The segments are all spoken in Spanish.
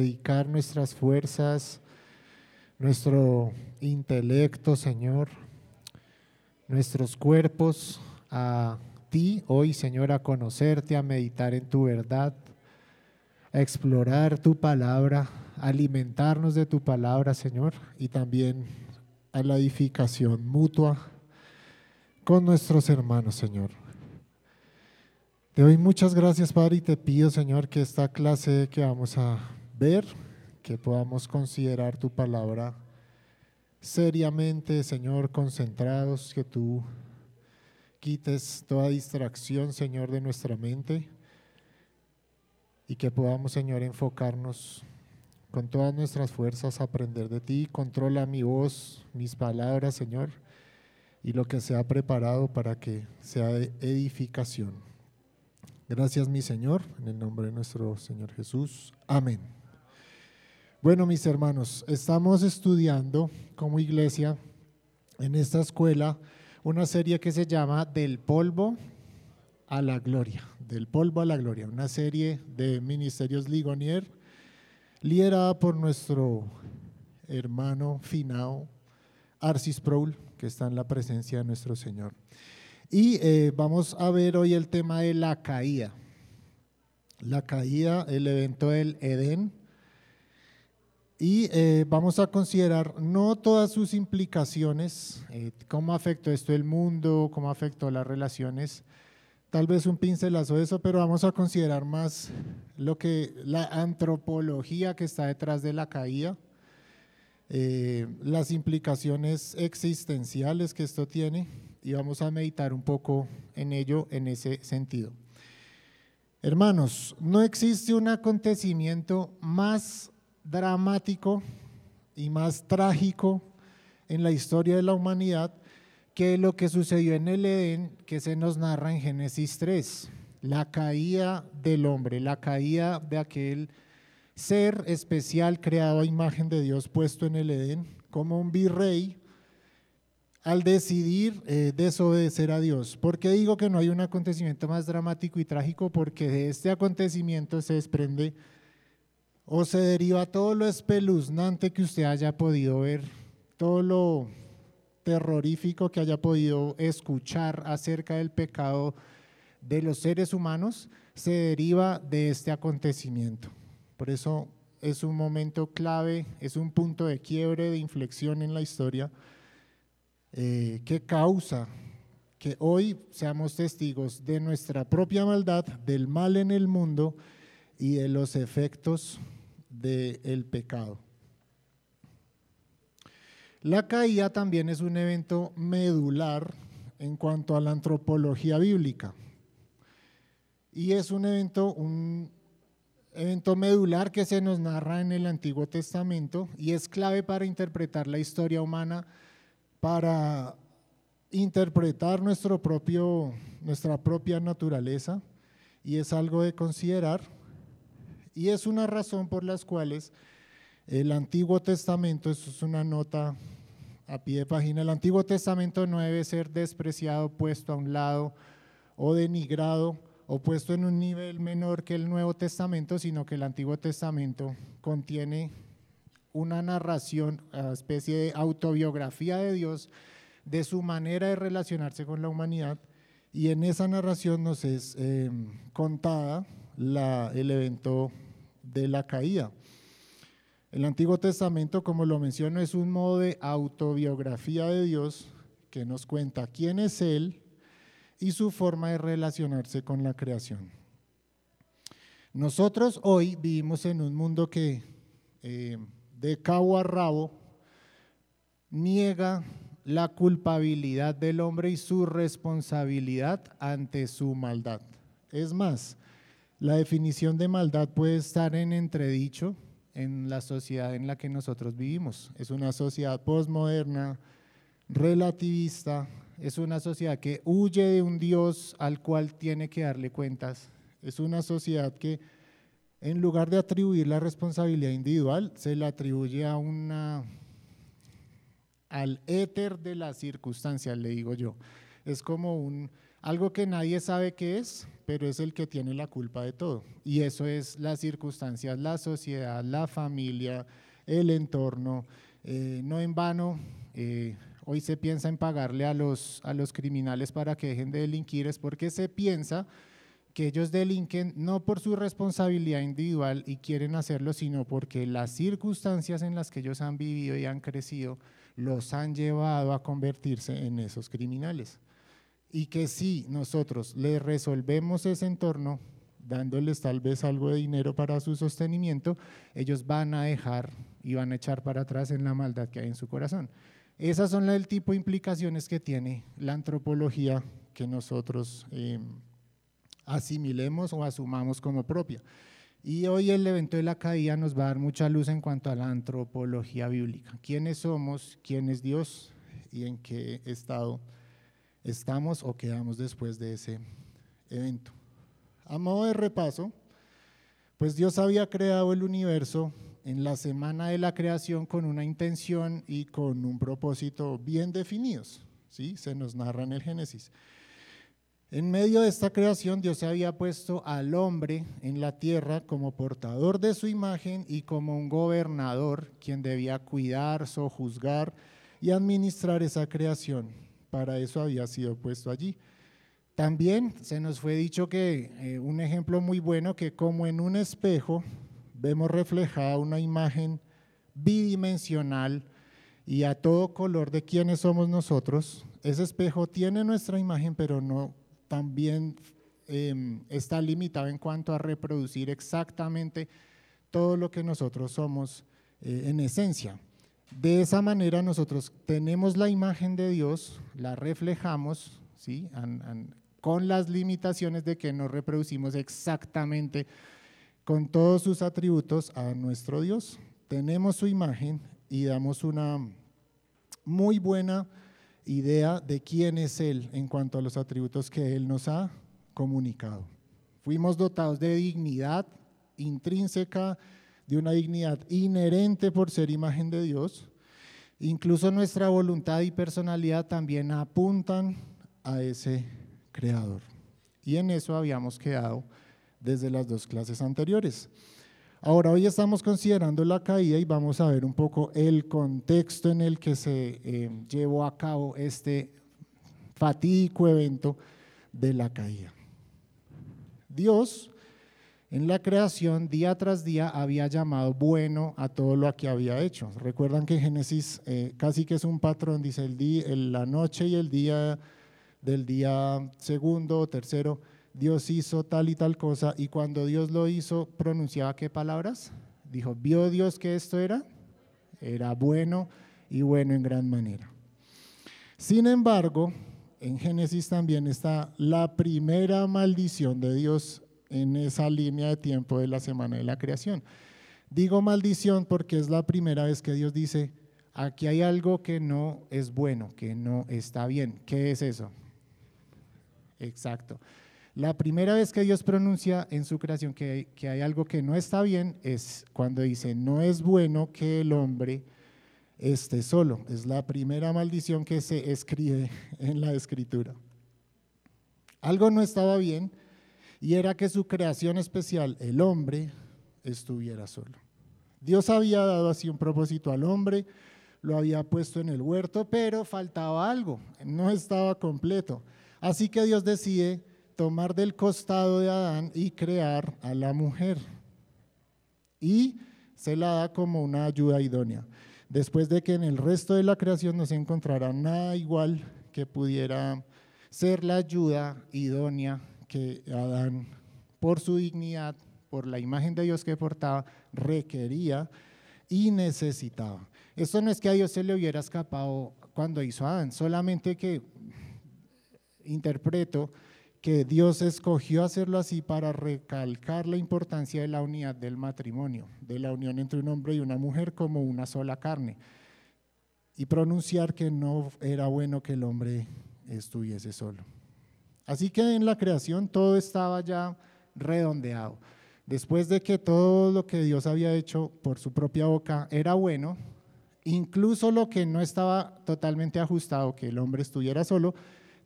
dedicar nuestras fuerzas, nuestro intelecto, Señor, nuestros cuerpos a ti hoy, Señor, a conocerte, a meditar en tu verdad, a explorar tu palabra, alimentarnos de tu palabra, Señor, y también a la edificación mutua con nuestros hermanos, Señor. Te doy muchas gracias, Padre, y te pido, Señor, que esta clase que vamos a ver, que podamos considerar tu palabra seriamente, Señor, concentrados, que tú quites toda distracción, Señor, de nuestra mente y que podamos, Señor, enfocarnos con todas nuestras fuerzas a aprender de ti. Controla mi voz, mis palabras, Señor, y lo que se ha preparado para que sea edificación. Gracias, mi Señor, en el nombre de nuestro Señor Jesús. Amén. Bueno, mis hermanos, estamos estudiando como iglesia en esta escuela una serie que se llama Del polvo a la gloria, del polvo a la gloria, una serie de ministerios Ligonier liderada por nuestro hermano finao Arcis Proul, que está en la presencia de nuestro Señor. Y eh, vamos a ver hoy el tema de la caída. La caída, el evento del Edén. Y eh, vamos a considerar no todas sus implicaciones, eh, cómo afectó esto el mundo, cómo afectó las relaciones, tal vez un pincelazo de eso, pero vamos a considerar más lo que la antropología que está detrás de la caída, las implicaciones existenciales que esto tiene y vamos a meditar un poco en ello en ese sentido. Hermanos, no existe un acontecimiento más dramático y más trágico en la historia de la humanidad que lo que sucedió en el Edén que se nos narra en Génesis 3, la caída del hombre, la caída de aquel ser especial creado a imagen de Dios puesto en el Edén como un virrey al decidir eh, desobedecer a Dios. ¿Por qué digo que no hay un acontecimiento más dramático y trágico? Porque de este acontecimiento se desprende o se deriva todo lo espeluznante que usted haya podido ver, todo lo terrorífico que haya podido escuchar acerca del pecado de los seres humanos, se deriva de este acontecimiento. Por eso es un momento clave, es un punto de quiebre, de inflexión en la historia eh, que causa que hoy seamos testigos de nuestra propia maldad, del mal en el mundo y de los efectos del pecado. La caída también es un evento medular en cuanto a la antropología bíblica. Y es un evento, un evento medular que se nos narra en el Antiguo Testamento y es clave para interpretar la historia humana para interpretar nuestro propio, nuestra propia naturaleza y es algo de considerar y es una razón por las cuales el Antiguo Testamento, eso es una nota a pie de página, el Antiguo Testamento no debe ser despreciado, puesto a un lado o denigrado o puesto en un nivel menor que el Nuevo Testamento, sino que el Antiguo Testamento contiene una narración, una especie de autobiografía de Dios, de su manera de relacionarse con la humanidad, y en esa narración nos es em, contada la, el evento de la caída. El Antiguo Testamento, como lo menciono, es un modo de autobiografía de Dios que nos cuenta quién es Él y su forma de relacionarse con la creación. Nosotros hoy vivimos en un mundo que em, de cabo a rabo, niega la culpabilidad del hombre y su responsabilidad ante su maldad. Es más, la definición de maldad puede estar en entredicho en la sociedad en la que nosotros vivimos. Es una sociedad postmoderna, relativista, es una sociedad que huye de un Dios al cual tiene que darle cuentas. Es una sociedad que en lugar de atribuir la responsabilidad individual, se le atribuye a una, al éter de las circunstancias, le digo yo. Es como un algo que nadie sabe qué es, pero es el que tiene la culpa de todo. Y eso es las circunstancias, la sociedad, la familia, el entorno. Eh, no en vano, eh, hoy se piensa en pagarle a los, a los criminales para que dejen de delinquir, es porque se piensa que ellos delinquen no por su responsabilidad individual y quieren hacerlo, sino porque las circunstancias en las que ellos han vivido y han crecido los han llevado a convertirse en esos criminales. Y que si nosotros les resolvemos ese entorno, dándoles tal vez algo de dinero para su sostenimiento, ellos van a dejar y van a echar para atrás en la maldad que hay en su corazón. Esas son el tipo de implicaciones que tiene la antropología que nosotros em, asimilemos o asumamos como propia. Y hoy el evento de la caída nos va a dar mucha luz en cuanto a la antropología bíblica. ¿Quiénes somos? ¿Quién es Dios? ¿Y en qué estado estamos o quedamos después de ese evento? A modo de repaso, pues Dios había creado el universo en la semana de la creación con una intención y con un propósito bien definidos. ¿sí? Se nos narra en el Génesis. En medio de esta creación, Dios había puesto al hombre en la tierra como portador de su imagen y como un gobernador, quien debía cuidar, sojuzgar y administrar esa creación. Para eso había sido puesto allí. También se nos fue dicho que eh, un ejemplo muy bueno, que como en un espejo vemos reflejada una imagen bidimensional y a todo color de quiénes somos nosotros, ese espejo tiene nuestra imagen, pero no también em, está limitado en cuanto a reproducir exactamente todo lo que nosotros somos eh, en esencia. De esa manera nosotros tenemos la imagen de Dios, la reflejamos, ¿sí? con las limitaciones de que no reproducimos exactamente con todos sus atributos a nuestro Dios. Tenemos su imagen y damos una muy buena idea de quién es Él en cuanto a los atributos que Él nos ha comunicado. Fuimos dotados de dignidad intrínseca, de una dignidad inherente por ser imagen de Dios. Incluso nuestra voluntad y personalidad también apuntan a ese creador. Y en eso habíamos quedado desde las dos clases anteriores. Ahora, hoy estamos considerando la caída y vamos a ver un poco el contexto en el que se eh, llevó a cabo este fatídico evento de la caída. Dios en la creación día tras día había llamado bueno a todo lo que había hecho. Recuerdan que Génesis eh, casi que es un patrón, dice el día, la noche y el día del día segundo o tercero Dios hizo tal y tal cosa, y cuando Dios lo hizo, pronunciaba qué palabras? Dijo, ¿vio Dios que esto era? Era bueno y bueno en gran manera. Sin embargo, en Génesis también está la primera maldición de Dios en esa línea de tiempo de la semana de la creación. Digo maldición porque es la primera vez que Dios dice, aquí hay algo que no es bueno, que no está bien. ¿Qué es eso? Exacto. La primera vez que Dios pronuncia en su creación que hay, algo que no está bien es cuando dice, no es bueno que el hombre esté solo. Es la primera maldición que se escribe en la escritura. Algo no estaba bien y era que su creación especial, el hombre, estuviera solo. Dios había dado así un propósito al hombre, lo había puesto en el huerto, pero faltaba algo, no estaba completo. Así que Dios decide tomar del costado de Adán y crear a la mujer. Y se la da como una ayuda idónea. Después de que en el resto de la creación no se encontrara nada igual que pudiera ser la ayuda idónea que Adán, por su dignidad, por la imagen de Dios que portaba, requería y necesitaba. Esto no es que a Dios se le hubiera escapado cuando hizo Adán, solamente que interpreto que Dios escogió hacerlo así para recalcar la importancia de la unidad del matrimonio, de la unión entre un hombre y una mujer como una sola carne, y pronunciar que no era bueno que el hombre estuviese solo. Así que en la creación todo estaba ya redondeado. Después de que todo lo que Dios había hecho por su propia boca era bueno, incluso lo que no estaba totalmente ajustado, que el hombre estuviera solo,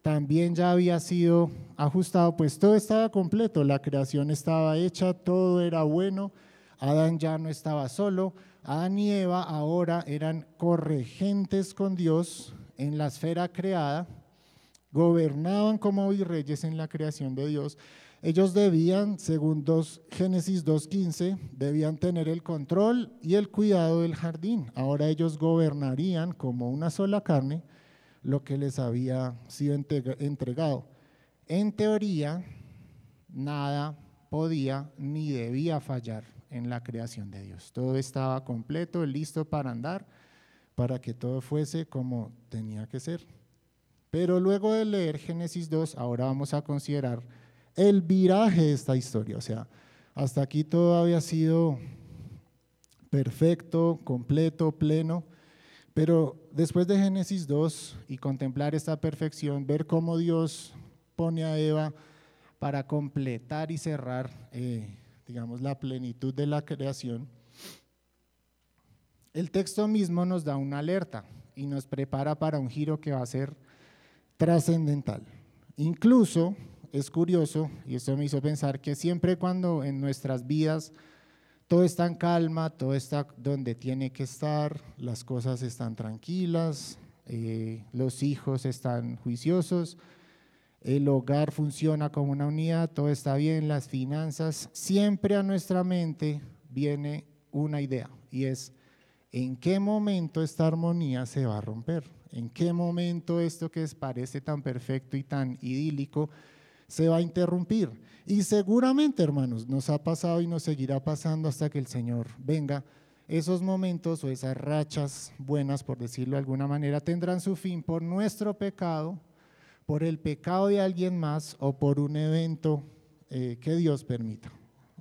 también ya había sido ajustado, pues todo estaba completo, la creación estaba hecha, todo era bueno, Adán ya no estaba solo, Adán y Eva ahora eran corregentes con Dios en la esfera creada, gobernaban como virreyes en la creación de Dios. Ellos debían, según Génesis 2.15, debían tener el control y el cuidado del jardín. Ahora ellos gobernarían como una sola carne lo que les había sido entregado. En teoría, nada podía ni debía fallar en la creación de Dios. Todo estaba completo, listo para andar, para que todo fuese como tenía que ser. Pero luego de leer Génesis 2, ahora vamos a considerar el viraje de esta historia. O sea, hasta aquí todo había sido perfecto, completo, pleno, pero después de Génesis 2 y contemplar esta perfección, ver cómo Dios pone a Eva para completar y cerrar, eh, digamos, la plenitud de la creación, el texto mismo nos da una alerta y nos prepara para un giro que va a ser trascendental. Incluso es curioso, y esto me hizo pensar que siempre cuando en nuestras vidas todo está en calma, todo está donde tiene que estar, las cosas están tranquilas, eh, los hijos están juiciosos, el hogar funciona como una unidad, todo está bien, las finanzas, siempre a nuestra mente viene una idea y es en qué momento esta armonía se va a romper, en qué momento esto que parece tan perfecto y tan idílico se va a interrumpir. Y seguramente, hermanos, nos ha pasado y nos seguirá pasando hasta que el Señor venga. Esos momentos o esas rachas buenas, por decirlo de alguna manera, tendrán su fin por nuestro pecado, por el pecado de alguien más o por un evento eh, que Dios permita,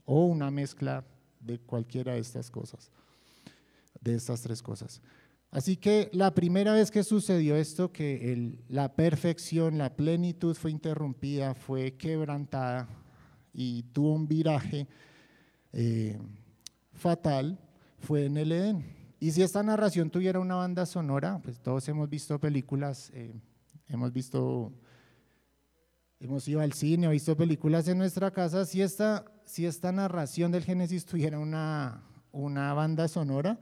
o una mezcla de cualquiera de estas cosas, de estas tres cosas. Así que la primera vez que sucedió esto, que la perfección, la plenitud fue interrumpida, fue quebrantada y tuvo un viraje eh, fatal, fue en el Edén. Y si esta narración tuviera una banda sonora, pues todos hemos visto películas, eh, hemos visto, hemos ido al cine, hemos visto películas en nuestra casa, si esta, si esta narración del Génesis tuviera una, una banda sonora,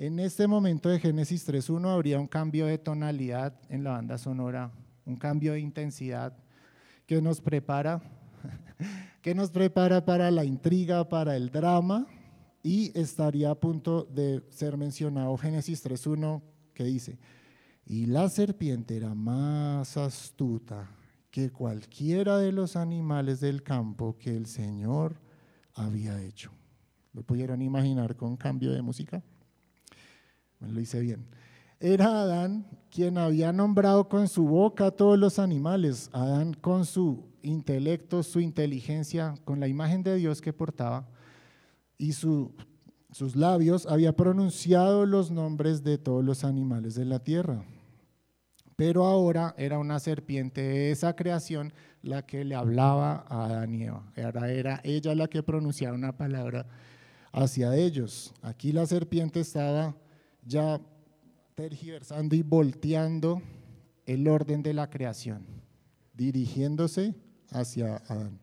en este momento de Génesis 3.1 habría un cambio de tonalidad en la banda sonora, un cambio de intensidad que nos prepara, que nos prepara para la intriga, para el drama y estaría a punto de ser mencionado Génesis 3.1 que dice, y la serpiente era más astuta que cualquiera de los animales del campo que el Señor había hecho. ¿Lo pudieron imaginar con cambio de música? Lo hice bien. Era Adán quien había nombrado con su boca a todos los animales. Adán con su intelecto, su inteligencia, con la imagen de Dios que portaba y sus labios había pronunciado los nombres de todos los animales de la tierra. Pero ahora era una serpiente de esa creación la que le hablaba a Adán y Eva. Era, era ella la que pronunciaba una palabra hacia ellos. Aquí la serpiente estaba ya tergiversando y volteando el orden de la creación, dirigiéndose hacia Adán.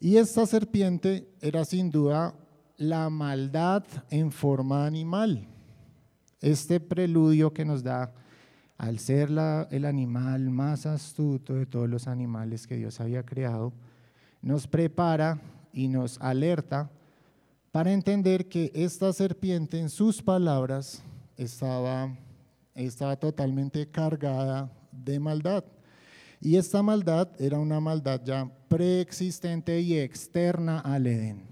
Y esta serpiente era sin duda la maldad en forma animal. Este preludio que nos da al ser el animal más astuto de todos los animales que Dios había creado, nos prepara y nos alerta para entender que esta serpiente en sus palabras estaba, estaba totalmente cargada de maldad. Y esta maldad era una maldad ya preexistente y externa al Edén.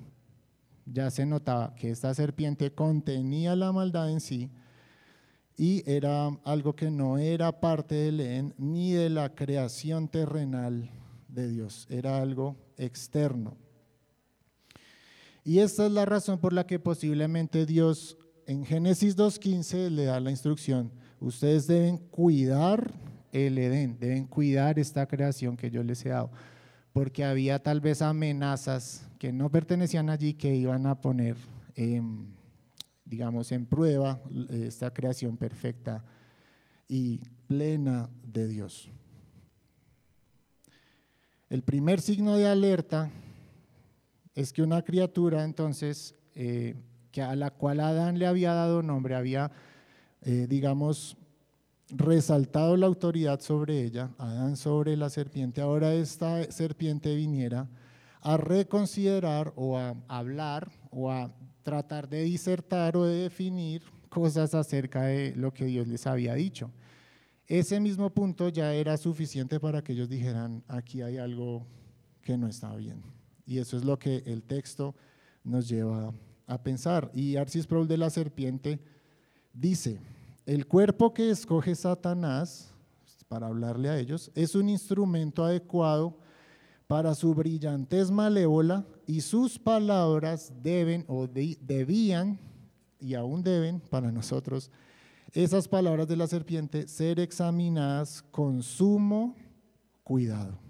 Ya se notaba que esta serpiente contenía la maldad en sí y era algo que no era parte del Edén ni de la creación terrenal de Dios, era algo externo. Y esta es la razón por la que posiblemente Dios en Génesis 2.15 le da la instrucción, ustedes deben cuidar el Edén, deben cuidar esta creación que yo les he dado, porque había tal vez amenazas que no pertenecían allí que iban a poner, digamos, en prueba esta creación perfecta y plena de Dios. El primer signo de alerta es que una criatura entonces eh, que a la cual Adán le había dado nombre, había, eh, digamos, resaltado la autoridad sobre ella, Adán sobre la serpiente, ahora esta serpiente viniera a reconsiderar o a hablar o a tratar de disertar o de definir cosas acerca de lo que Dios les había dicho. Ese mismo punto ya era suficiente para que ellos dijeran, aquí hay algo que no está bien. Y eso es lo que el texto nos lleva a pensar. Y Arcis Proul de la serpiente dice, el cuerpo que escoge Satanás, para hablarle a ellos, es un instrumento adecuado para su brillantez malévola y sus palabras deben o debían y aún deben para nosotros esas palabras de la serpiente ser examinadas con sumo cuidado.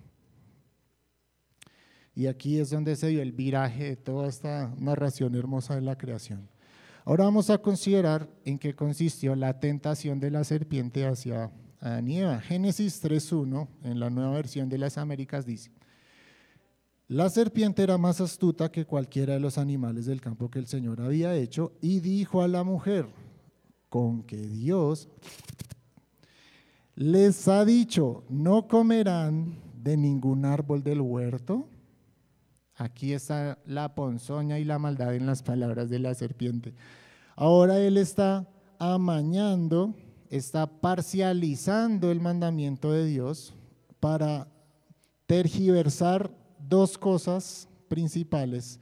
Y aquí es donde se dio el viraje de toda esta narración hermosa de la creación. Ahora vamos a considerar en qué consistió la tentación de la serpiente hacia Adán. Génesis 3.1, en la nueva versión de las Américas, dice, la serpiente era más astuta que cualquiera de los animales del campo que el Señor había hecho y dijo a la mujer, con que Dios les ha dicho, no comerán de ningún árbol del huerto. Aquí está la ponzoña y la maldad en las palabras de la serpiente. Ahora él está amañando, está parcializando el mandamiento de Dios para tergiversar dos cosas principales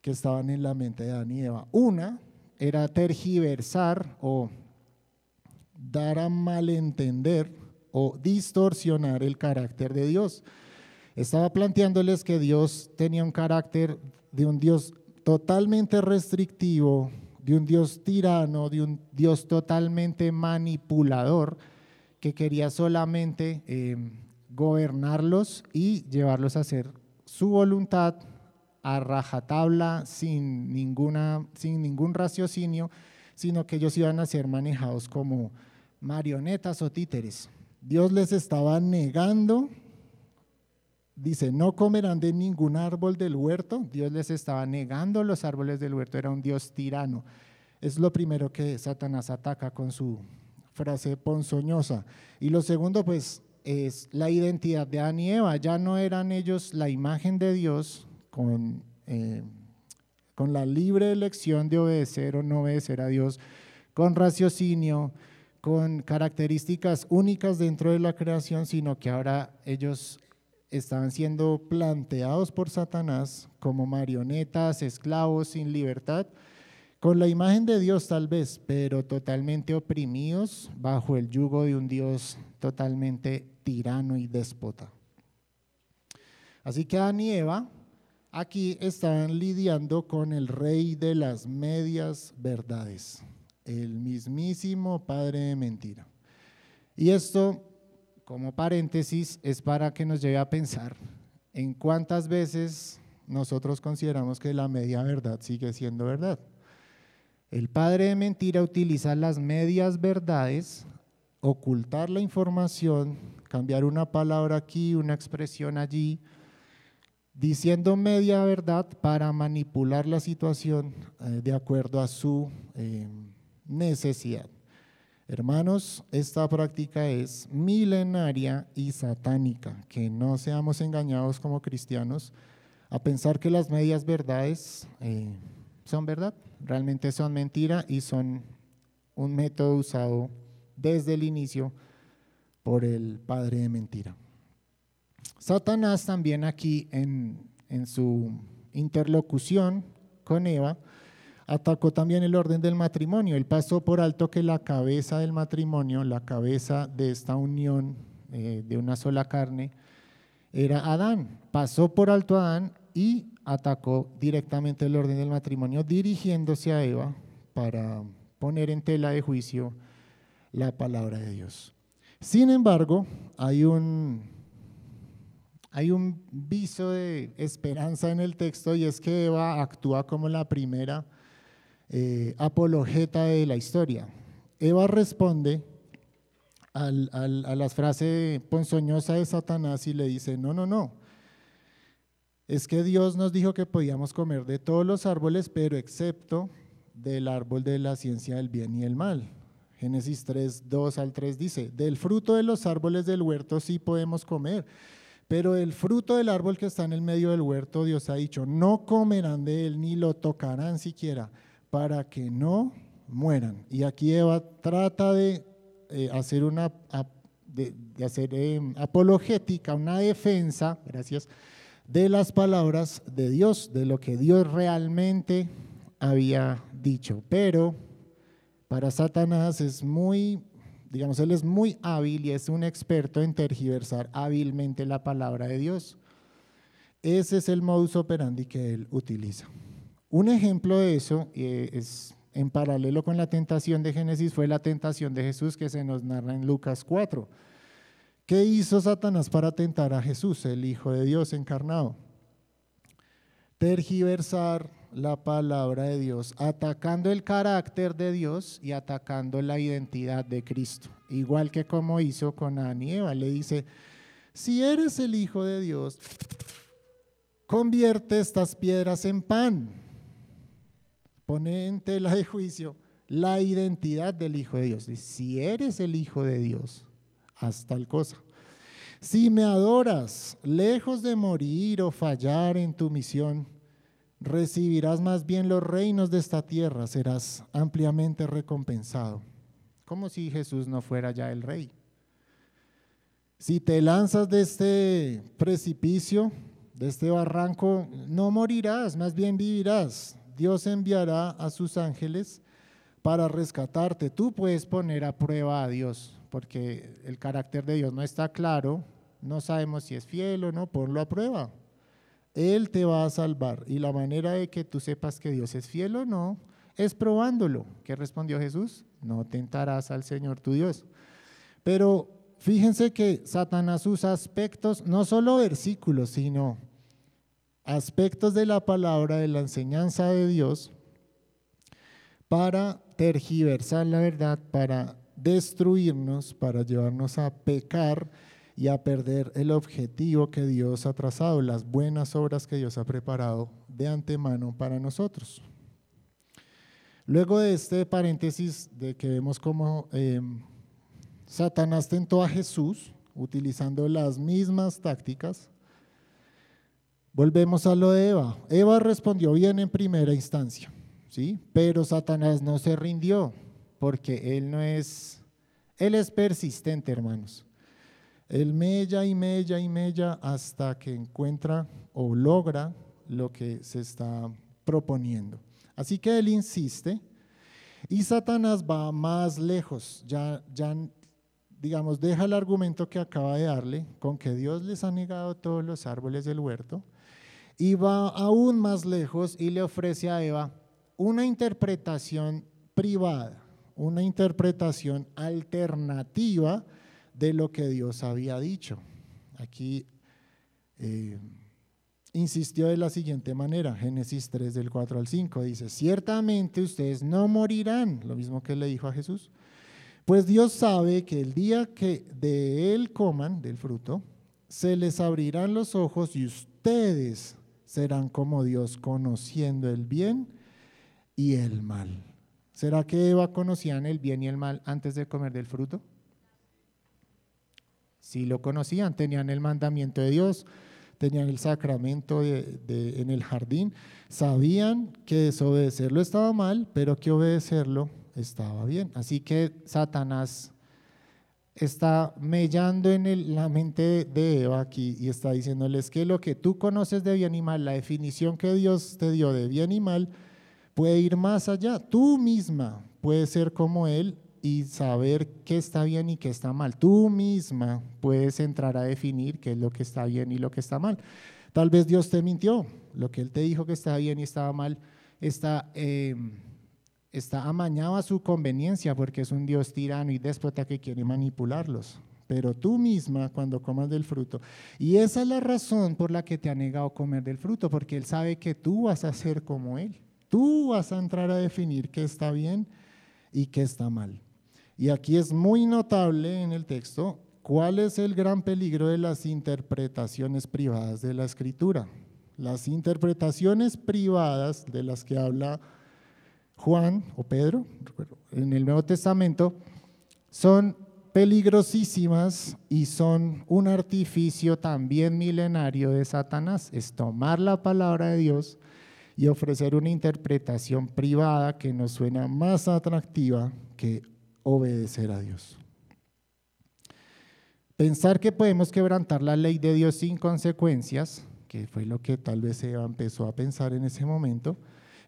que estaban en la mente de Adán y Eva. Una era tergiversar o dar a malentender o distorsionar el carácter de Dios. Estaba planteándoles que Dios tenía un carácter de un Dios totalmente restrictivo, de un Dios tirano, de un Dios totalmente manipulador, que quería solamente eh, gobernarlos y llevarlos a hacer su voluntad a rajatabla, sin, ninguna, sin ningún raciocinio, sino que ellos iban a ser manejados como marionetas o títeres. Dios les estaba negando Dice, no comerán de ningún árbol del huerto. Dios les estaba negando los árboles del huerto, era un Dios tirano. Es lo primero que Satanás ataca con su frase ponzoñosa. Y lo segundo, pues, es la identidad de Adán y Eva. Ya no eran ellos la imagen de Dios con, eh, con la libre elección de obedecer o no obedecer a Dios, con raciocinio, con características únicas dentro de la creación, sino que ahora ellos estaban siendo planteados por Satanás como marionetas, esclavos sin libertad, con la imagen de Dios tal vez, pero totalmente oprimidos bajo el yugo de un Dios totalmente tirano y déspota. Así que Adán y Eva aquí estaban lidiando con el rey de las medias verdades, el mismísimo padre de mentira. Y esto como paréntesis, es para que nos lleve a pensar en cuántas veces nosotros consideramos que la media verdad sigue siendo verdad. El padre de mentira utiliza las medias verdades, ocultar la información, cambiar una palabra aquí, una expresión allí, diciendo media verdad para manipular la situación eh, de acuerdo a su eh, necesidad. Hermanos, esta práctica es milenaria y satánica, que no seamos engañados como cristianos a pensar que las medias verdades eh, son verdad, realmente son mentira y son un método usado desde el inicio por el padre de mentira. Satanás también aquí en, en su interlocución con Eva, atacó también el orden del matrimonio. Él pasó por alto que la cabeza del matrimonio, la cabeza de esta unión eh, de una sola carne, era Adán. Pasó por alto a Adán y atacó directamente el orden del matrimonio, dirigiéndose a Eva para poner en tela de juicio la palabra de Dios. Sin embargo, hay un, hay un viso de esperanza en el texto y es que Eva actúa como la primera eh, apologeta de la historia. Eva responde a las frases ponzoñosas de Satanás y le dice, no, no, no. Es que Dios nos dijo que podíamos comer de todos los árboles, pero excepto del árbol de la ciencia del bien y el mal. Génesis 3, 2 al 3 dice, del fruto de los árboles del huerto sí podemos comer, pero el fruto del árbol que está en el medio del huerto, Dios ha dicho, no comerán de él ni lo tocarán siquiera, para que no mueran. Y aquí Eva trata de eh, hacer una de, hacer em, apologética, una defensa, gracias, de las palabras de Dios, de lo que Dios realmente había dicho. Pero para Satanás es muy, digamos, él es muy hábil y es un experto en tergiversar hábilmente la palabra de Dios. Ese es el modus operandi que él utiliza. Un ejemplo de eso eh, es en paralelo con la tentación de Génesis fue la tentación de Jesús que se nos narra en Lucas 4. ¿Qué hizo Satanás para tentar a Jesús, el Hijo de Dios encarnado? Tergiversar la palabra de Dios, atacando el carácter de Dios y atacando la identidad de Cristo. Igual que como hizo con Adán y Eva, le dice, si eres el Hijo de Dios, convierte estas piedras en pan pone en tela de juicio la identidad del Hijo de Dios. Si eres el Hijo de Dios, haz tal cosa. Si me adoras, lejos de morir o fallar en tu misión, recibirás más bien los reinos de esta tierra, serás ampliamente recompensado. Como si Jesús no fuera ya el rey. Si te lanzas de este precipicio, de este barranco, no morirás, más bien vivirás. Dios enviará a sus ángeles para rescatarte. Tú puedes poner a prueba a Dios, porque el carácter de Dios no está claro, no sabemos si es fiel o no, ponlo a prueba. Él te va a salvar y la manera de que tú sepas que Dios es fiel o no es probándolo. ¿Qué respondió Jesús? No tentarás al Señor tu Dios. Pero fíjense que Satanás usa aspectos, no solo versículos, sino aspectos de la palabra, de la enseñanza de Dios, para tergiversar la verdad, para destruirnos, para llevarnos a pecar y a perder el objetivo que Dios ha trazado, las buenas obras que Dios ha preparado de antemano para nosotros. Luego de este paréntesis de que vemos cómo em, Satanás tentó a Jesús utilizando las mismas tácticas, Volvemos a lo de Eva. Eva respondió bien en primera instancia, ¿sí? Pero Satanás no se rindió porque él no es, él es persistente, hermanos. Él mella y mella y mella hasta que encuentra o logra lo que se está proponiendo. Así que él insiste y Satanás va más lejos. Ya, ya digamos, deja el argumento que acaba de darle con que Dios les ha negado todos los árboles del huerto y va aún más lejos y le ofrece a Eva una interpretación privada, una interpretación alternativa de lo que Dios había dicho. Aquí eh, insistió de la siguiente manera, Génesis 3 del 4 al 5, dice, ciertamente ustedes no morirán, lo mismo que le dijo a Jesús, pues Dios sabe que el día que de él coman del fruto, se les abrirán los ojos y ustedes serán como Dios conociendo el bien y el mal. ¿Será que Eva conocían el bien y el mal antes de comer del fruto? Sí lo conocían, tenían el mandamiento de Dios, tenían el sacramento de, en el jardín, sabían que desobedecerlo estaba mal, pero que obedecerlo estaba bien. Así que Satanás está mellando en la mente de Eva aquí y está diciéndoles que lo que tú conoces de bien y mal, la definición que Dios te dio de bien y mal, puede ir más allá. Tú misma puedes ser como Él y saber qué está bien y qué está mal. Tú misma puedes entrar a definir qué es lo que está bien y lo que está mal. Tal vez Dios te mintió. Lo que Él te dijo que estaba bien y estaba mal está... Eh, está amañado a su conveniencia porque es un Dios tirano y déspota que quiere manipularlos. Pero tú misma cuando comas del fruto. Y esa es la razón por la que te ha negado comer del fruto, porque Él sabe que tú vas a ser como Él. Tú vas a entrar a definir qué está bien y qué está mal. Y aquí es muy notable en el texto cuál es el gran peligro de las interpretaciones privadas de la escritura. Las interpretaciones privadas de las que habla Juan o Pedro en el Nuevo Testamento son peligrosísimas y son un artificio también milenario de Satanás. Es tomar la palabra de Dios y ofrecer una interpretación privada que nos suena más atractiva que obedecer a Dios. Pensar que podemos quebrantar la ley de Dios sin consecuencias, que fue lo que tal vez Eva empezó a pensar en ese momento,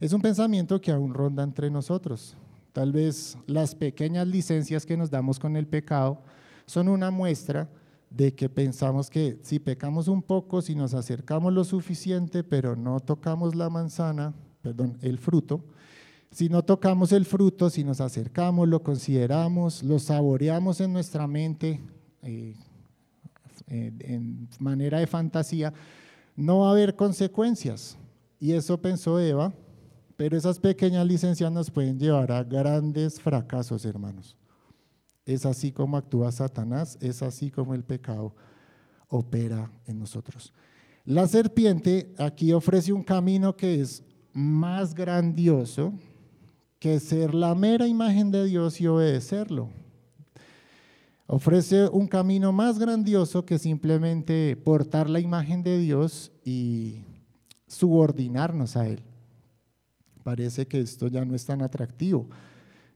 es un pensamiento que aún ronda entre nosotros. Tal vez las pequeñas licencias que nos damos con el pecado son una muestra de que pensamos que si pecamos un poco, si nos acercamos lo suficiente, pero no tocamos la manzana, perdón, el fruto, si no tocamos el fruto, si nos acercamos, lo consideramos, lo saboreamos en nuestra mente eh, en manera de fantasía, no va a haber consecuencias. Y eso pensó Eva, pero esas pequeñas licencias nos pueden llevar a grandes fracasos, hermanos. Es así como actúa Satanás, es así como el pecado opera en nosotros. La serpiente aquí ofrece un camino que es más grandioso que ser la mera imagen de Dios y obedecerlo. Ofrece un camino más grandioso que simplemente portar la imagen de Dios y subordinarnos a Él. Parece que esto ya no es tan atractivo.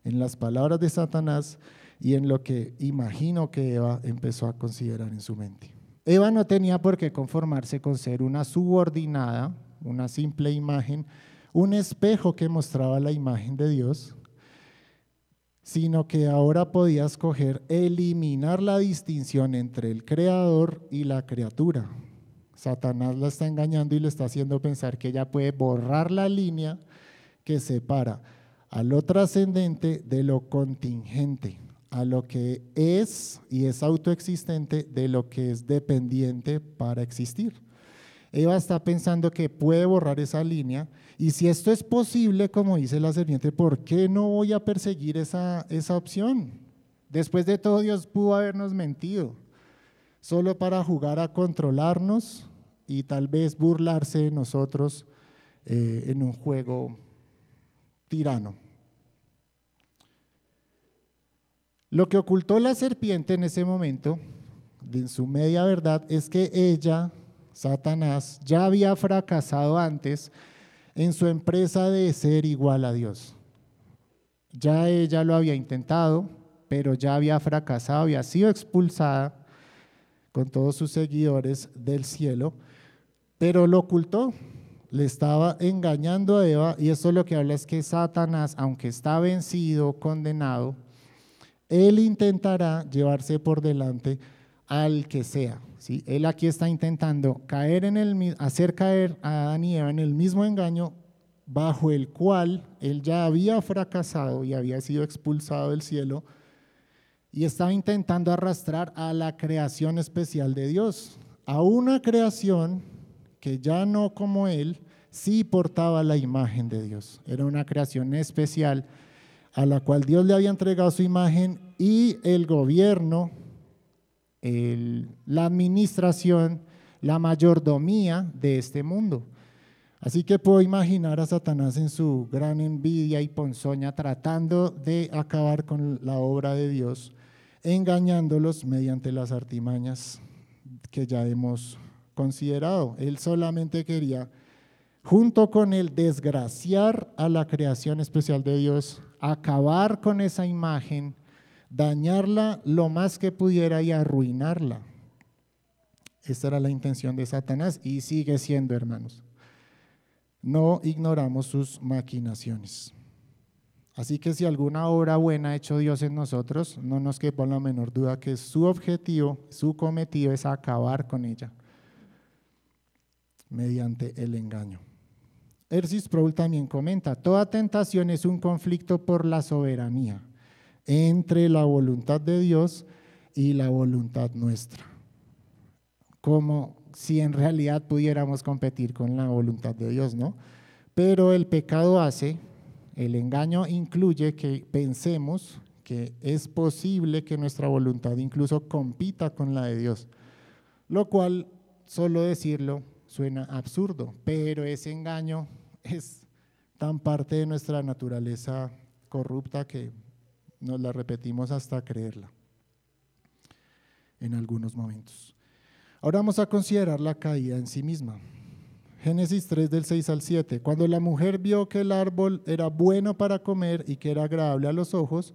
En las palabras de Satanás y en lo que imagino que Eva empezó a considerar en su mente. Eva no tenía por qué conformarse con ser una subordinada, una simple imagen, un espejo que mostraba la imagen de Dios, sino que ahora podía escoger eliminar la distinción entre el creador y la criatura. Satanás la está engañando y le está haciendo pensar que ella puede borrar la línea que separa a lo trascendente de lo contingente, a lo que es y es autoexistente de lo que es dependiente para existir. Eva está pensando que puede borrar esa línea y si esto es posible, como dice la serpiente, ¿por qué no voy a perseguir esa, esa opción? Después de todo, Dios pudo habernos mentido, solo para jugar a controlarnos y tal vez burlarse de nosotros eh, en un juego tirano. Lo que ocultó la serpiente en ese momento, en su media verdad, es que ella Satanás ya había fracasado antes en su empresa de ser igual a Dios. Ya ella lo había intentado, pero ya había fracasado, había sido expulsada con todos sus seguidores del cielo, pero lo ocultó, le estaba engañando a Eva y eso lo que habla es que Satanás, aunque está vencido, condenado, él intentará llevarse por delante al que sea. ¿sí? Él aquí está intentando caer en el, hacer caer a Adán y Eva en el mismo engaño bajo el cual él ya había fracasado y había sido expulsado del cielo y estaba intentando arrastrar a la creación especial de Dios, a una creación que ya no como él, sí portaba la imagen de Dios. Era una creación especial a la cual Dios le había entregado su imagen y el gobierno la administración, la mayordomía de este mundo. Así que puedo imaginar a Satanás en su gran envidia y ponzoña tratando de acabar con la obra de Dios, engañándolos mediante las artimañas que ya hemos considerado. Él solamente quería, junto con el desgraciar a la creación especial de Dios, acabar con esa imagen dañarla lo más que pudiera y arruinarla. Esta era la intención de Satanás y sigue siendo, hermanos. No ignoramos sus maquinaciones. Así que si alguna obra buena ha hecho Dios en nosotros, no nos quepa la menor duda que su objetivo, su cometido es acabar con ella mediante el engaño. Ercis Sproul también comenta, toda tentación es un conflicto por la soberanía entre la voluntad de Dios y la voluntad nuestra. Como si en realidad pudiéramos competir con la voluntad de Dios, ¿no? Pero el pecado hace, el engaño incluye que pensemos que es posible que nuestra voluntad incluso compita con la de Dios, lo cual, solo decirlo, suena absurdo, pero ese engaño es tan parte de nuestra naturaleza corrupta que nos la repetimos hasta creerla en algunos momentos. Ahora vamos a considerar la caída en sí misma. Génesis 3 del 6 al 7. Cuando la mujer vio que el árbol era bueno para comer y que era agradable a los ojos,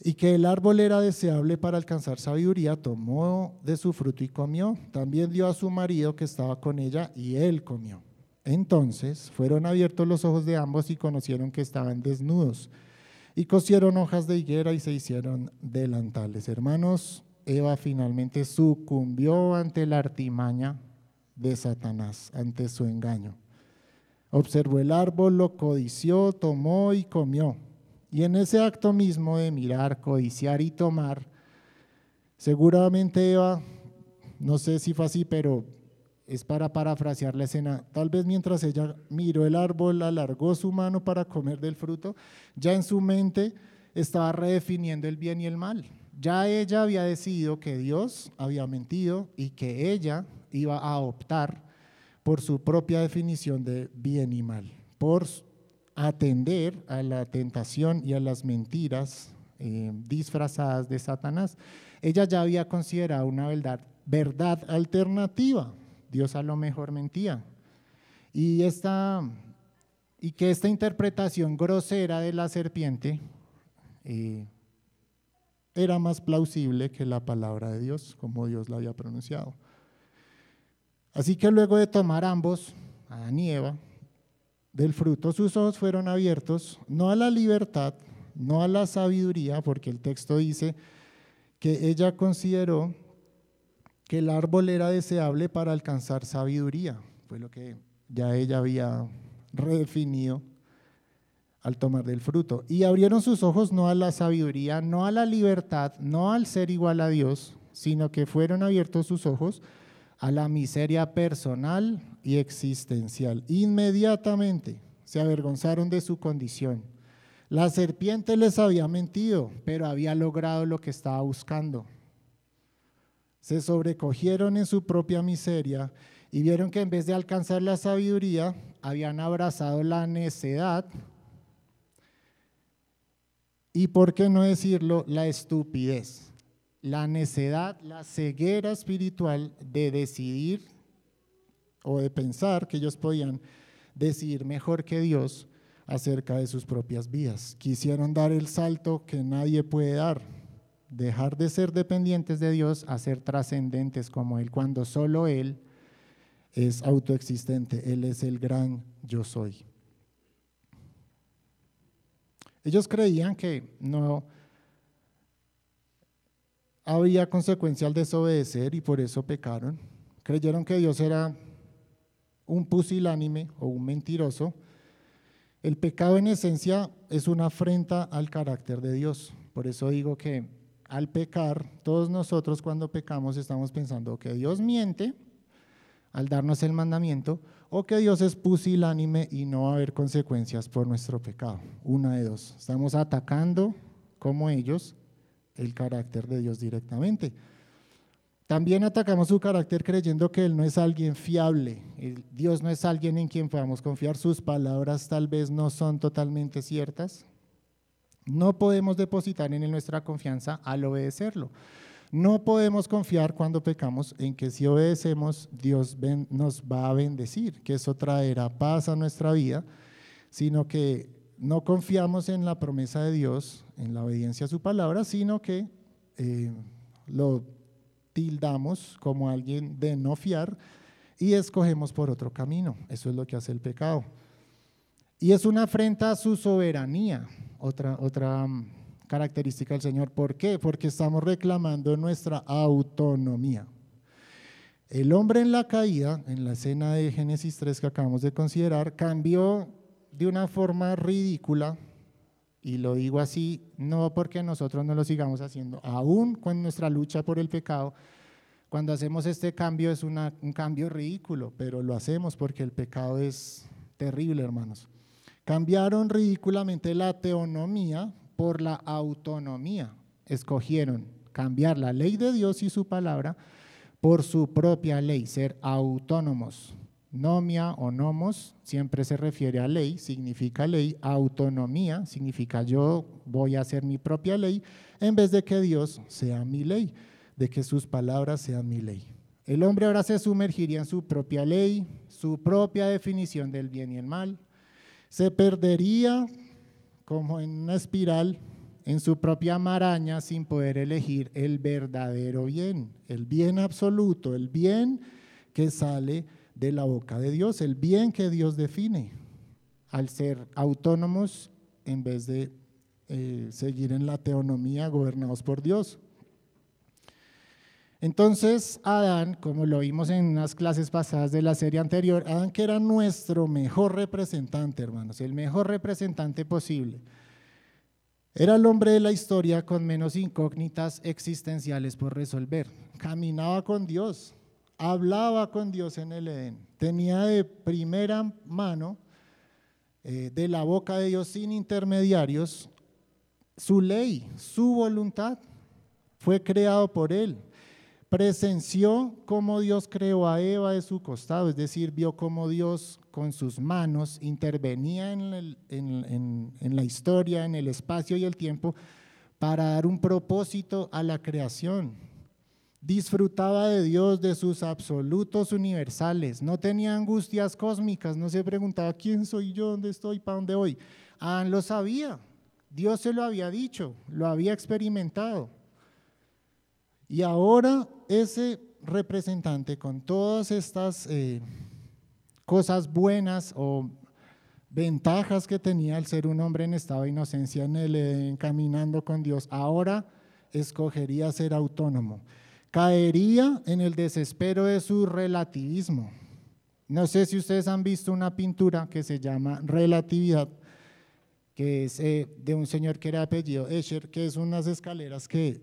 y que el árbol era deseable para alcanzar sabiduría, tomó de su fruto y comió. También dio a su marido que estaba con ella y él comió. Entonces fueron abiertos los ojos de ambos y conocieron que estaban desnudos. Y cosieron hojas de higuera y se hicieron delantales. Hermanos, Eva finalmente sucumbió ante la artimaña de Satanás, ante su engaño. Observó el árbol, lo codició, tomó y comió. Y en ese acto mismo de mirar, codiciar y tomar, seguramente Eva, no sé si fue así, pero es para parafrasear la escena, tal vez mientras ella miró el árbol, alargó su mano para comer del fruto, ya en su mente estaba redefiniendo el bien y el mal. Ya ella había decidido que Dios había mentido y que ella iba a optar por su propia definición de bien y mal, por atender a la tentación y a las mentiras eh, disfrazadas de Satanás. Ella ya había considerado una verdad, alternativa. Dios a lo mejor mentía. Y, esta, y que esta interpretación grosera de la serpiente eh, era más plausible que la palabra de Dios, como Dios la había pronunciado. Así que luego de tomar ambos, Adán y Eva, del fruto, sus ojos fueron abiertos, no a la libertad, no a la sabiduría, porque el texto dice que ella consideró que el árbol era deseable para alcanzar sabiduría, fue lo que ya ella había redefinido al tomar del fruto. Y abrieron sus ojos no a la sabiduría, no a la libertad, no al ser igual a Dios, sino que fueron abiertos sus ojos a la miseria personal y existencial. Inmediatamente se avergonzaron de su condición. La serpiente les había mentido, pero había logrado lo que estaba buscando. Se sobrecogieron en su propia miseria y vieron que en vez de alcanzar la sabiduría, habían abrazado la necedad y, por qué no decirlo, la estupidez, la necedad, la ceguera espiritual de decidir o de pensar que ellos podían decidir mejor que Dios acerca de sus propias vidas. Quisieron dar el salto que nadie puede dar, dejar de ser dependientes de Dios a ser trascendentes como Él, cuando solo Él es autoexistente, Él es el gran yo soy. Ellos creían que no había consecuencia al desobedecer y por eso pecaron. Creyeron que Dios era un pusilánime o un mentiroso. El pecado en esencia es una afrenta al carácter de Dios. Por eso digo que al pecar, todos nosotros cuando pecamos estamos pensando que Dios miente al darnos el mandamiento o que Dios es pusilánime y no va a haber consecuencias por nuestro pecado. Una de dos. Estamos atacando, como ellos, el carácter de Dios directamente. También atacamos su carácter creyendo que Él no es alguien fiable. Dios no es alguien en quien podamos confiar. Sus palabras tal vez no son totalmente ciertas. No podemos depositar en Él nuestra confianza al obedecerlo. No podemos confiar cuando pecamos en que si obedecemos, Dios nos va a bendecir, que eso traerá paz a nuestra vida, sino que no confiamos en la promesa de Dios, en la obediencia a su palabra, sino que eh, lo tildamos como alguien de no fiar y escogemos por otro camino. Eso es lo que hace el pecado. Y es una afrenta a su soberanía, otra, otra característica del Señor. ¿Por qué? Porque estamos reclamando nuestra autonomía. El hombre en la caída, en la escena de Génesis 3 que acabamos de considerar, cambió de una forma ridícula, y lo digo así, no porque nosotros no lo sigamos haciendo, aún con nuestra lucha por el pecado, cuando hacemos este cambio es un cambio ridículo, pero lo hacemos porque el pecado es terrible, hermanos. Cambiaron ridículamente la teonomía por la autonomía. Escogieron cambiar la ley de Dios y su palabra por su propia ley, ser autónomos. Nomia o nomos siempre se refiere a ley, significa ley. Autonomía significa yo voy a hacer mi propia ley en vez de que Dios sea mi ley, de que sus palabras sean mi ley. El hombre ahora se sumergiría en su propia ley, su propia definición del bien y el mal. Se perdería como en una espiral en su propia maraña sin poder elegir el verdadero bien, el bien absoluto, el bien que sale de la boca de Dios, el bien que Dios define, al ser autónomos en vez de eh, seguir en la teonomía gobernados por Dios. Entonces, Adán, como lo vimos en unas clases pasadas de la serie anterior, Adán que era nuestro mejor representante, hermanos, el mejor representante posible. Era el hombre de la historia con menos incógnitas existenciales por resolver. Caminaba con Dios, hablaba con Dios en el Edén, tenía de primera mano, eh, de la boca de Dios sin intermediarios, su ley, su voluntad. Fue creado por él. Presenció cómo Dios creó a Eva de su costado, es decir, vio cómo Dios con sus manos intervenía en, en la historia, en el espacio y el tiempo para dar un propósito a la creación disfrutaba de Dios, de sus absolutos universales, no tenía angustias cósmicas, no se preguntaba quién soy yo, dónde estoy, para dónde voy. Adán lo sabía, Dios se lo había dicho, lo había experimentado. Y ahora ese representante con todas estas eh, cosas buenas o ventajas que tenía el ser un hombre en estado de inocencia en el Edén, caminando con Dios, ahora escogería ser autónomo caería en el desespero de su relativismo. No sé si ustedes han visto una pintura que se llama Relatividad, que es eh, de un señor que era apellido Escher, que es unas escaleras que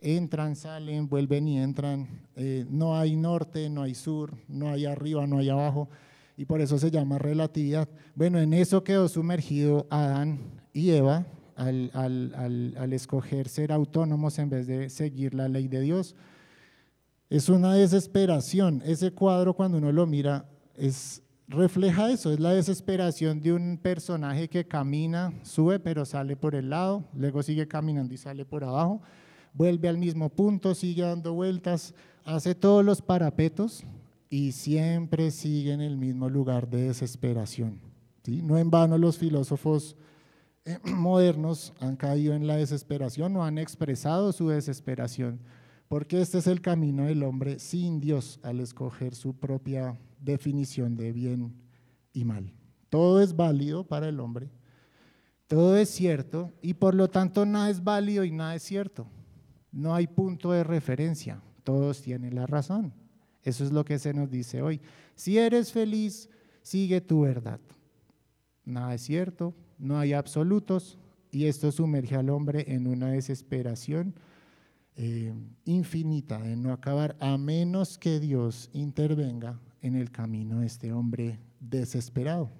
entran, salen, vuelven y entran. Eh, no hay norte, no hay sur, no hay arriba, no hay abajo, y por eso se llama relatividad. Bueno, en eso quedó sumergido Adán y Eva al, al escoger ser autónomos en vez de seguir la ley de Dios. Es una desesperación. Ese cuadro cuando uno lo mira es, refleja eso, es la desesperación de un personaje que camina, sube pero sale por el lado, luego sigue caminando y sale por abajo, vuelve al mismo punto, sigue dando vueltas, hace todos los parapetos y siempre sigue en el mismo lugar de desesperación. No en vano los filósofos eh, modernos han caído en la desesperación o han expresado su desesperación porque este es el camino del hombre sin Dios al escoger su propia definición de bien y mal. Todo es válido para el hombre, todo es cierto y por lo tanto nada es válido y nada es cierto. No hay punto de referencia, todos tienen la razón. Eso es lo que se nos dice hoy. Si eres feliz, sigue tu verdad. Nada es cierto, no hay absolutos y esto sumerge al hombre en una desesperación eh, infinita de no acabar a menos que Dios intervenga en el camino de este hombre desesperado.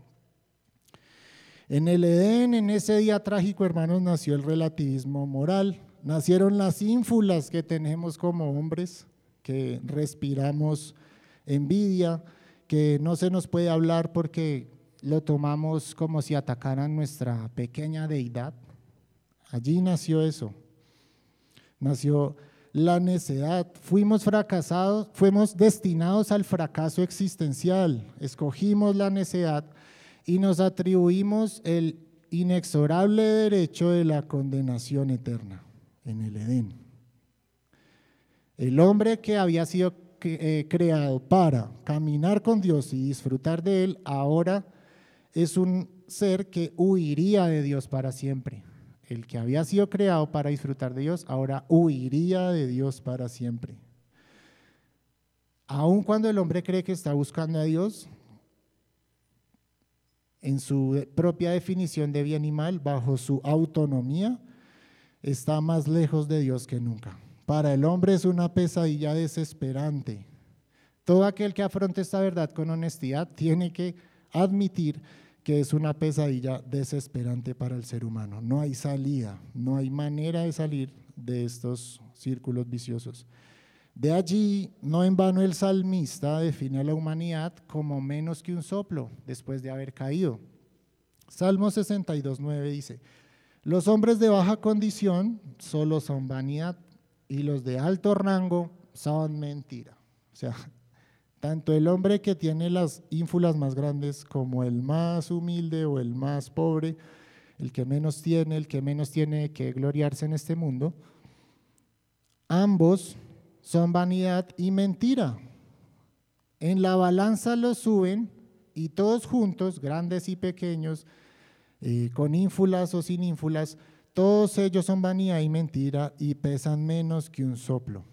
En el Edén, en ese día trágico, hermanos, nació el relativismo moral, nacieron las ínfulas que tenemos como hombres, que respiramos envidia, que no se nos puede hablar porque lo tomamos como si atacaran nuestra pequeña deidad. Allí nació eso, nació la necedad. Fuimos fracasados, fuimos destinados al fracaso existencial. Escogimos la necedad y nos atribuimos el inexorable derecho de la condenación eterna en el Edén. El hombre que había sido eh, creado para caminar con Dios y disfrutar de Él, ahora es un ser que huiría de Dios para siempre el que había sido creado para disfrutar de Dios, ahora huiría de Dios para siempre. Aun cuando el hombre cree que está buscando a Dios, en su propia definición de bien y mal, bajo su autonomía, está más lejos de Dios que nunca. Para el hombre es una pesadilla desesperante. Todo aquel que afronte esta verdad con honestidad tiene que admitir que es una pesadilla desesperante para el ser humano. No hay salida, no hay manera de salir de estos círculos viciosos. De allí, no en vano el salmista define a la humanidad como menos que un soplo después de haber caído. Salmo 62.9 dice, los hombres de baja condición solo son vanidad y los de alto rango son mentira. O sea, tanto el hombre que tiene las ínfulas más grandes como el más humilde o el más pobre, el que menos tiene, el que menos tiene que gloriarse en este mundo, ambos son vanidad y mentira. En la balanza los suben y todos juntos, grandes y pequeños, eh, con ínfulas o sin ínfulas, todos ellos son vanidad y mentira y pesan menos que un soplo.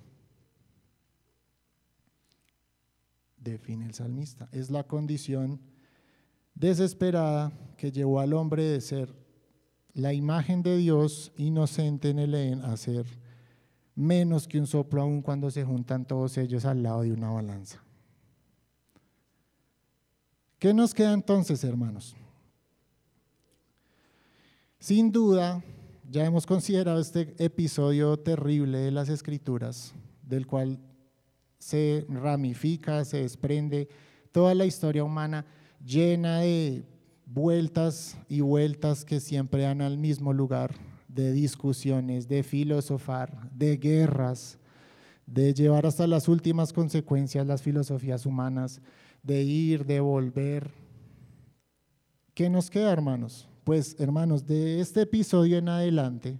Define el salmista. Es la condición desesperada que llevó al hombre de ser la imagen de Dios inocente en el Edén a ser menos que un soplo aún cuando se juntan todos ellos al lado de una balanza. ¿Qué nos queda entonces, hermanos? Sin duda, ya hemos considerado este episodio terrible de las escrituras, del cual se ramifica, se desprende toda la historia humana llena de vueltas y vueltas que siempre dan al mismo lugar, de discusiones, de filosofar, de guerras, de llevar hasta las últimas consecuencias las filosofías humanas, de ir, de volver. ¿Qué nos queda, hermanos? Pues, hermanos, de este episodio en adelante,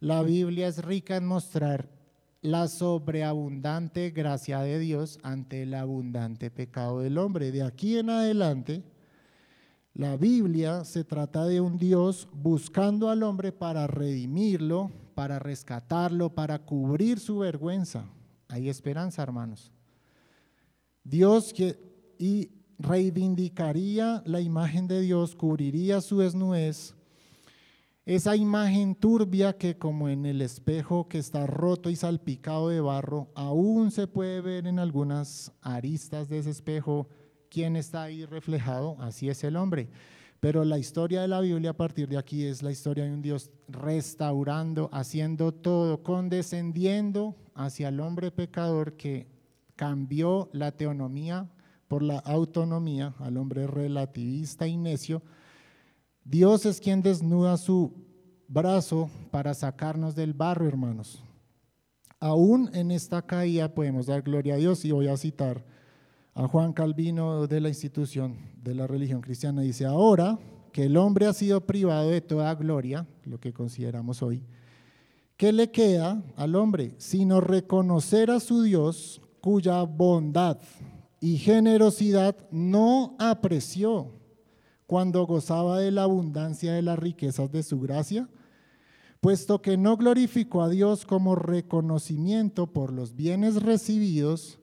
la Biblia es rica en mostrar la sobreabundante gracia de Dios ante el abundante pecado del hombre. De aquí en adelante, la Biblia se trata de un Dios buscando al hombre para redimirlo, para rescatarlo, para cubrir su vergüenza. Hay esperanza, hermanos. Dios que, y reivindicaría la imagen de Dios, cubriría su desnudez, esa imagen turbia que como en el espejo que está roto y salpicado de barro, aún se puede ver en algunas aristas de ese espejo quién está ahí reflejado, así es el hombre. Pero la historia de la Biblia a partir de aquí es la historia de un Dios restaurando, haciendo todo, condescendiendo hacia el hombre pecador que cambió la teonomía por la autonomía, al hombre relativista y necio. Dios es quien desnuda su brazo para sacarnos del barro, hermanos. Aún en esta caída podemos dar gloria a Dios y voy a citar a Juan Calvino de la institución de la religión cristiana. Dice, ahora que el hombre ha sido privado de toda gloria, lo que consideramos hoy, ¿qué le queda al hombre? Sino reconocer a su Dios cuya bondad y generosidad no apreció cuando gozaba de la abundancia de las riquezas de su gracia, puesto que no glorificó a Dios como reconocimiento por los bienes recibidos,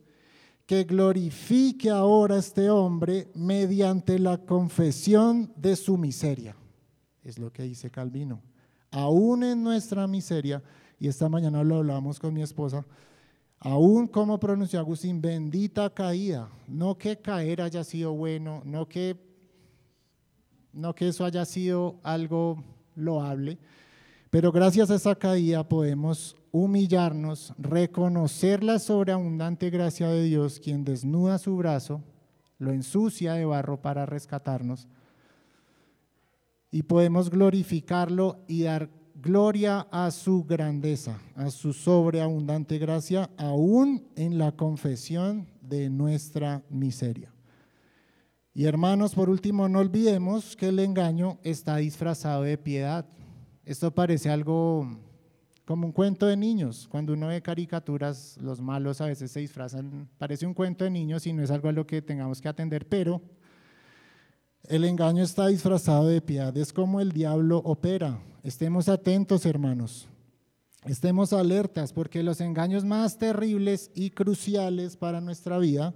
que glorifique ahora a este hombre mediante la confesión de su miseria. Es lo que dice Calvino. Aún en nuestra miseria, y esta mañana lo hablamos con mi esposa, aún como pronunció Agustín, bendita caída, no que caer haya sido bueno, no que, no que eso haya sido algo loable, pero gracias a esa caída podemos humillarnos, reconocer la sobreabundante gracia de Dios, quien desnuda su brazo, lo ensucia de barro para rescatarnos, y podemos glorificarlo y dar gloria a su grandeza, a su sobreabundante gracia, aún en la confesión de nuestra miseria. Y hermanos, por último, no olvidemos que el engaño está disfrazado de piedad. Esto parece algo como un cuento de niños. Cuando uno ve caricaturas, los malos a veces se disfrazan, parece un cuento de niños y no es algo a lo que tengamos que atender, pero el engaño está disfrazado de piedad, es como el diablo opera. Estemos atentos, hermanos. Estemos alertas porque los engaños más terribles y cruciales para nuestra vida,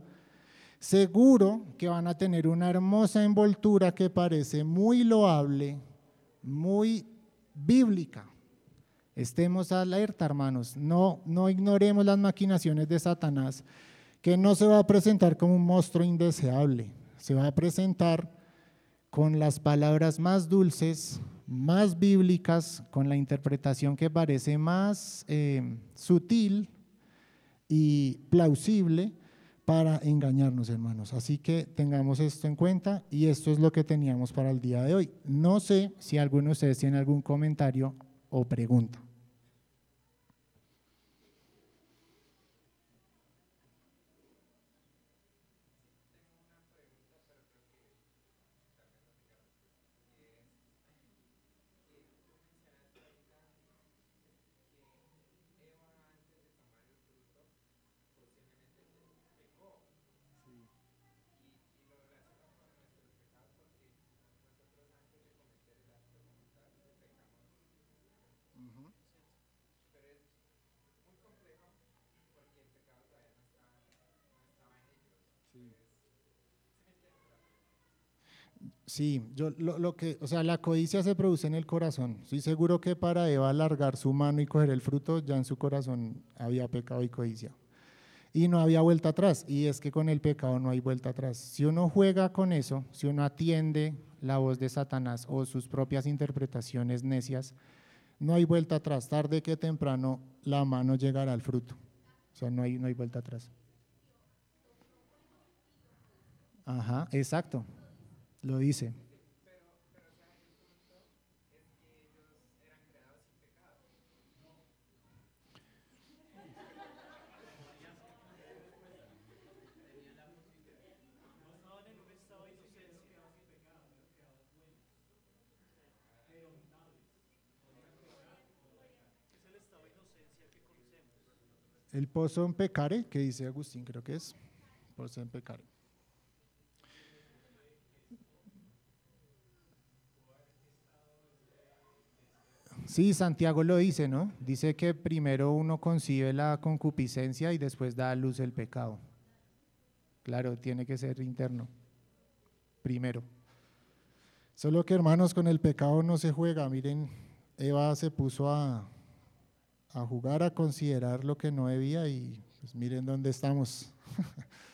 seguro que van a tener una hermosa envoltura que parece muy loable, muy bíblica Estemos alerta, hermanos. No, no ignoremos las maquinaciones de Satanás, que no se va a presentar como un monstruo indeseable. Se va a presentar con las palabras más dulces, más bíblicas, con la interpretación que parece más eh, sutil y plausible para engañarnos, hermanos. Así que tengamos esto en cuenta y esto es lo que teníamos para el día de hoy. No sé si alguno de ustedes tiene algún comentario o pregunta. Sí, yo lo, que, o sea, la codicia se produce en el corazón. Estoy seguro que para Eva alargar su mano y coger el fruto, ya en su corazón había pecado y codicia. Y no había vuelta atrás. Y es que con el pecado no hay vuelta atrás. Si uno juega con eso, si uno atiende la voz de Satanás o sus propias interpretaciones necias, no hay vuelta atrás. Tarde que temprano la mano llegará al fruto. O sea, no hay, no hay vuelta atrás. Ajá, exacto. Lo dice. El pozo en pecare, que dice Agustín, creo que es, pozo en pecare. Sí, Santiago lo dice, ¿no? Dice que primero uno concibe la concupiscencia y después da a luz el pecado. Claro, tiene que ser interno. Primero. Solo que hermanos, con el pecado no se juega. Miren, Eva se puso a, jugar, a considerar lo que no debía y pues miren dónde estamos.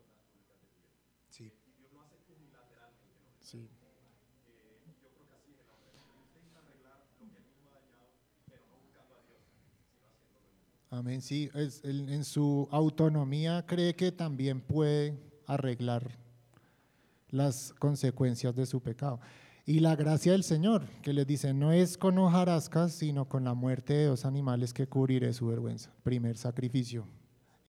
Amén, sí, en su autonomía cree que también puede arreglar las consecuencias de su pecado. Y la gracia del Señor, que les dice, no es con hojarascas, sino con la muerte de dos animales que cubriré su vergüenza. Primer sacrificio,